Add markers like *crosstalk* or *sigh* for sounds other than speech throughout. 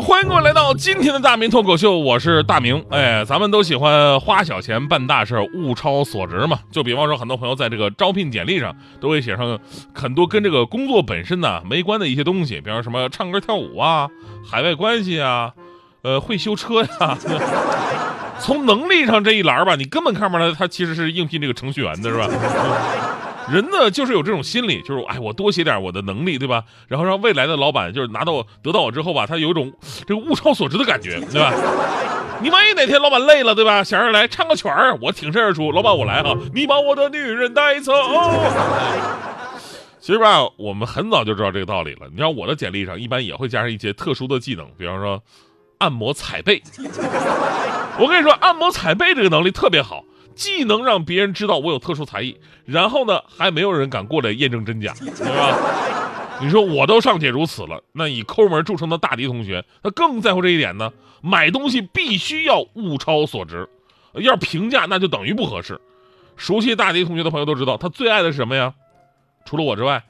欢迎各位来到今天的大明脱口秀，我是大明。哎，咱们都喜欢花小钱办大事，物超所值嘛。就比方说，很多朋友在这个招聘简历上都会写上很多跟这个工作本身呢没关的一些东西，比方什么唱歌跳舞啊、海外关系啊、呃会修车呀。*laughs* 从能力上这一栏吧，你根本看不出来他其实是应聘这个程序员的，是吧？人呢，就是有这种心理，就是哎，我多写点我的能力，对吧？然后让未来的老板就是拿到得到我之后吧，他有一种这个物超所值的感觉，对吧？*laughs* 你万一哪天老板累了，对吧？想着来唱个曲儿，我挺身而出，老板我来哈，你把我的女人带走。其实吧，我们很早就知道这个道理了。你知道我的简历上一般也会加上一些特殊的技能，比方说按摩踩背。我跟你说，按摩踩背这个能力特别好。既能让别人知道我有特殊才艺，然后呢，还没有人敢过来验证真假，对吧？*laughs* 你说我都尚且如此了，那以抠门著称的大迪同学，他更在乎这一点呢。买东西必须要物超所值，要平价那就等于不合适。熟悉大迪同学的朋友都知道，他最爱的是什么呀？除了我之外，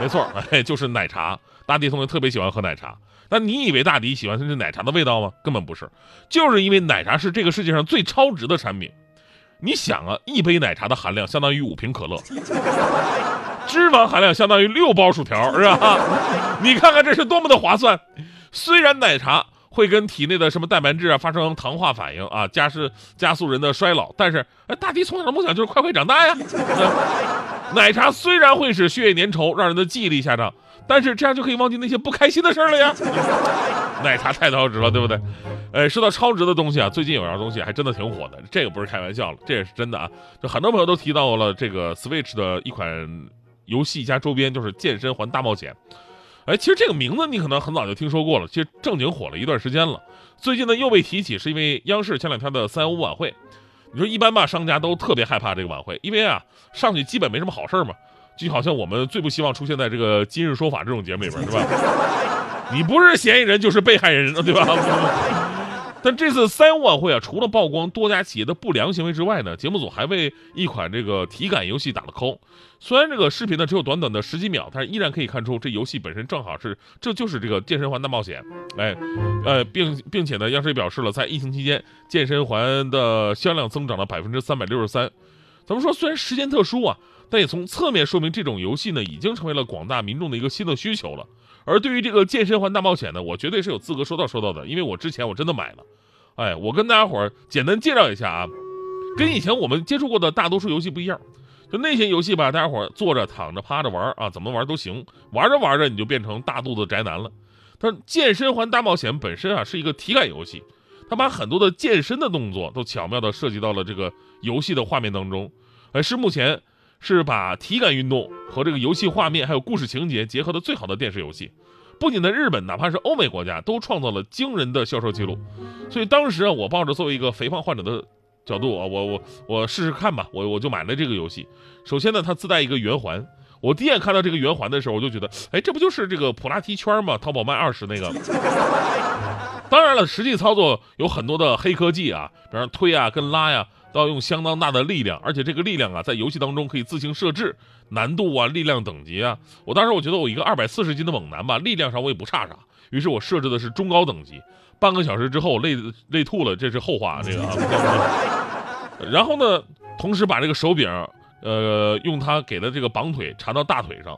没错，哎，*laughs* 就是奶茶。大迪同学特别喜欢喝奶茶。那你以为大迪喜欢的是奶茶的味道吗？根本不是，就是因为奶茶是这个世界上最超值的产品。你想啊，一杯奶茶的含量相当于五瓶可乐，脂肪含量相当于六包薯条，是吧？*laughs* 你看看这是多么的划算。虽然奶茶会跟体内的什么蛋白质啊发生糖化反应啊，加是加速人的衰老，但是哎，大迪从小的梦想就是快快长大呀。*laughs* 奶茶虽然会使血液粘稠，让人的记忆力下降。但是这样就可以忘记那些不开心的事儿了呀。*laughs* 奶茶太超值了，对不对？哎，说到超值的东西啊，最近有样东西还真的挺火的，这个不是开玩笑了，这也是真的啊。就很多朋友都提到了这个 Switch 的一款游戏加周边，就是《健身环大冒险》。哎，其实这个名字你可能很早就听说过了，其实正经火了一段时间了。最近呢又被提起，是因为央视前两天的三幺五晚会。你说一般吧，商家都特别害怕这个晚会，因为啊上去基本没什么好事嘛。就好像我们最不希望出现在这个《今日说法》这种节目里边，是吧？*laughs* 你不是嫌疑人就是被害人，对吧？*laughs* 但这次三幺五晚会啊，除了曝光多家企业的不良行为之外呢，节目组还为一款这个体感游戏打了 call。虽然这个视频呢只有短短的十几秒，但是依然可以看出这游戏本身正好是这就是这个健身环大冒险。哎，呃，并并且呢，央视也表示了，在疫情期间，健身环的销量增长了百分之三百六十三。咱们说，虽然时间特殊啊。但也从侧面说明，这种游戏呢，已经成为了广大民众的一个新的需求了。而对于这个健身环大冒险呢，我绝对是有资格说到说到的，因为我之前我真的买了。哎，我跟大家伙儿简单介绍一下啊，跟以前我们接触过的大多数游戏不一样，就那些游戏吧，大家伙儿坐着、躺着、趴着玩啊，怎么玩都行，玩着玩着你就变成大肚子宅男了。但健身环大冒险本身啊是一个体感游戏，它把很多的健身的动作都巧妙地设计到了这个游戏的画面当中，哎，是目前。是把体感运动和这个游戏画面还有故事情节结合的最好的电视游戏，不仅在日本，哪怕是欧美国家都创造了惊人的销售记录。所以当时啊，我抱着作为一个肥胖患者的角度啊，我我我试试看吧，我我就买了这个游戏。首先呢，它自带一个圆环，我第一眼看到这个圆环的时候，我就觉得，哎，这不就是这个普拉提圈吗？淘宝卖二十那个。当然了，实际操作有很多的黑科技啊，比方推啊跟拉呀。都要用相当大的力量，而且这个力量啊，在游戏当中可以自行设置难度啊、力量等级啊。我当时我觉得我一个二百四十斤的猛男吧，力量上我也不差啥，于是我设置的是中高等级。半个小时之后累累吐了，这是后话，这个啊。*laughs* 然后呢，同时把这个手柄，呃，用它给的这个绑腿缠到大腿上。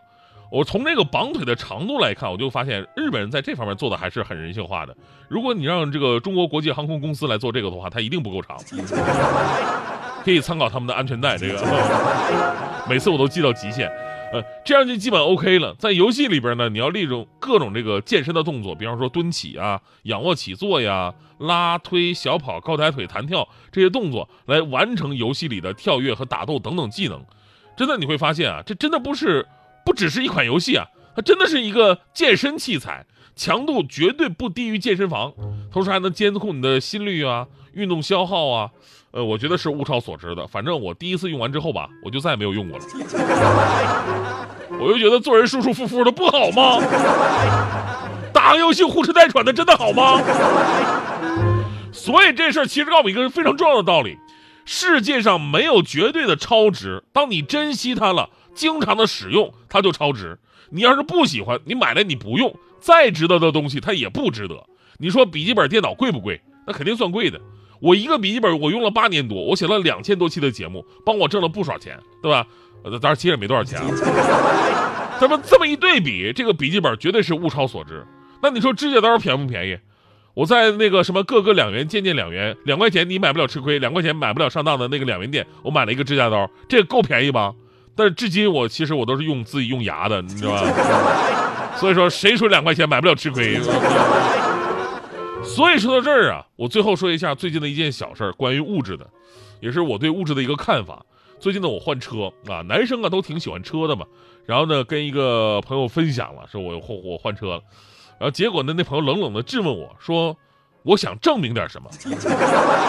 我从这个绑腿的长度来看，我就发现日本人在这方面做的还是很人性化的。如果你让这个中国国际航空公司来做这个的话，它一定不够长。*laughs* 可以参考他们的安全带，这个 *laughs* 每次我都系到极限。呃，这样就基本 OK 了。在游戏里边呢，你要利用各种这个健身的动作，比方说蹲起啊、仰卧起坐呀、拉推、小跑、高抬腿、弹跳这些动作，来完成游戏里的跳跃和打斗等等技能。真的你会发现啊，这真的不是。不只是一款游戏啊，它真的是一个健身器材，强度绝对不低于健身房，同时还能监控你的心率啊、运动消耗啊，呃，我觉得是物超所值的。反正我第一次用完之后吧，我就再也没有用过了。我就觉得做人舒舒服服的不好吗？打个游戏呼哧带喘的真的好吗？所以这事儿其实告诉我一个非常重要的道理：世界上没有绝对的超值。当你珍惜它了，经常的使用，它就超值。你要是不喜欢，你买来你不用，再值得的东西它也不值得。你说笔记本电脑贵不贵？那肯定算贵的。我一个笔记本，我用了八年多，我写了两千多期的节目，帮我挣了不少钱，对吧？呃，当然其实也没多少钱啊。咱们这么一对比，这个笔记本绝对是物超所值。那你说指甲刀便不便宜？我在那个什么各个两元、件件两元，两块钱你买不了吃亏，两块钱买不了上当的那个两元店，我买了一个指甲刀，这个够便宜吧？但是至今我其实我都是用自己用牙的，你知道吧？*laughs* 所以说谁说两块钱买不了吃亏？所以说到这儿啊，我最后说一下最近的一件小事儿，关于物质的，也是我对物质的一个看法。最近呢，我换车啊，男生啊都挺喜欢车的嘛。然后呢，跟一个朋友分享了，说我我我换车了。然后结果呢，那朋友冷冷的质问我说：“我想证明点什么？”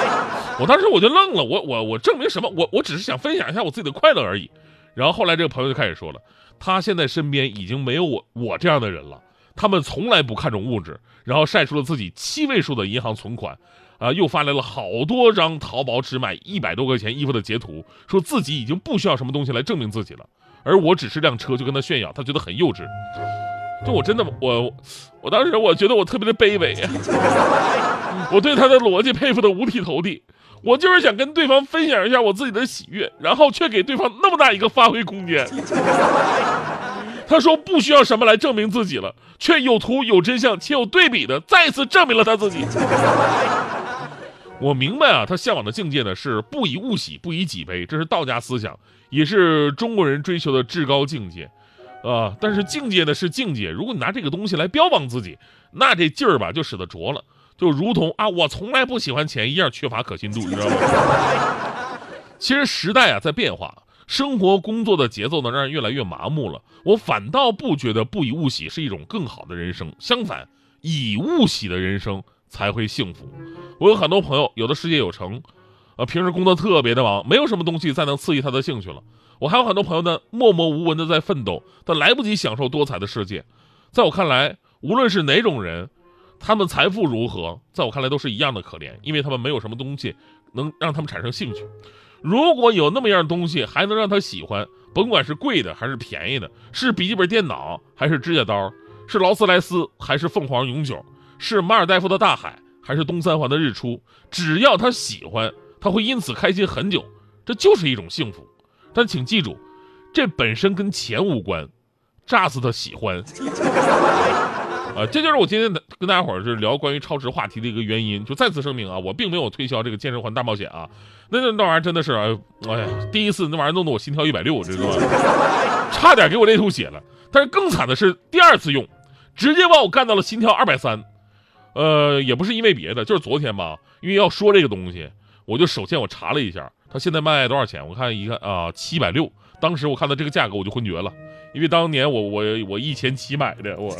*laughs* 我当时我就愣了，我我我证明什么？我我只是想分享一下我自己的快乐而已。然后后来这个朋友就开始说了，他现在身边已经没有我我这样的人了。他们从来不看重物质，然后晒出了自己七位数的银行存款，啊，又发来了好多张淘宝只买一百多块钱衣服的截图，说自己已经不需要什么东西来证明自己了。而我只是辆车就跟他炫耀，他觉得很幼稚。就我真的我，我当时我觉得我特别的卑微，*laughs* 我对他的逻辑佩服的五体投地。我就是想跟对方分享一下我自己的喜悦，然后却给对方那么大一个发挥空间。*laughs* 他说不需要什么来证明自己了，却有图有真相且有对比的再次证明了他自己。我明白啊，他向往的境界呢是不以物喜，不以己悲，这是道家思想，也是中国人追求的至高境界，啊！但是境界呢是境界，如果你拿这个东西来标榜自己，那这劲儿吧就使得拙了，就如同啊我从来不喜欢钱一样缺乏可信度，*laughs* 你知道吗？其实时代啊在变化，生活工作的节奏呢让人越来越麻木了，我反倒不觉得不以物喜是一种更好的人生，相反，以物喜的人生。才会幸福。我有很多朋友，有的事业有成，呃，平时工作特别的忙，没有什么东西再能刺激他的兴趣了。我还有很多朋友呢，默默无闻的在奋斗，但来不及享受多彩的世界。在我看来，无论是哪种人，他们财富如何，在我看来都是一样的可怜，因为他们没有什么东西能让他们产生兴趣。如果有那么样东西还能让他喜欢，甭管是贵的还是便宜的，是笔记本电脑还是指甲刀，是劳斯莱斯还是凤凰永久。是马尔代夫的大海，还是东三环的日出？只要他喜欢，他会因此开心很久，这就是一种幸福。但请记住，这本身跟钱无关，炸死他喜欢。*laughs* 啊，这就是我今天跟大家伙儿是聊关于超值话题的一个原因。就再次声明啊，我并没有推销这个健身环大冒险啊，那那那玩意儿真的是，哎呀，第一次那玩意儿弄得我心跳一百六，知道吗？*laughs* 差点给我累吐血了。但是更惨的是第二次用，直接把我干到了心跳二百三。呃，也不是因为别的，就是昨天吧，因为要说这个东西，我就首先我查了一下，它现在卖多少钱？我看一看啊，七百六。当时我看到这个价格，我就昏厥了，因为当年我我我一千七买的，我。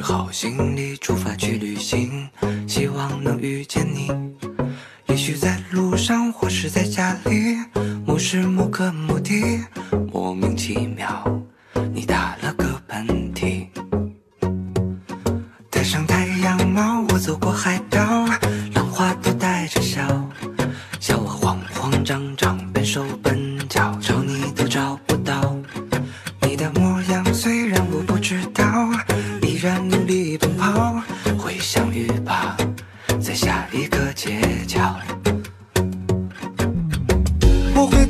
好行李，出发去旅行，希望能遇见你。也许在路上，或是在家里，某时某刻某地，莫名其妙，你打了个喷嚏。戴上太阳帽，我走过海岛。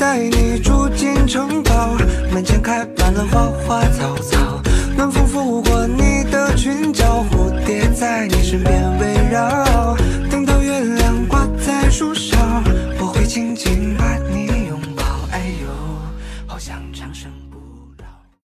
带你住进城堡门前开满了花花草草。暖风拂过你的裙角蝴蝶在你身边围绕。等到月亮挂在树梢我会轻轻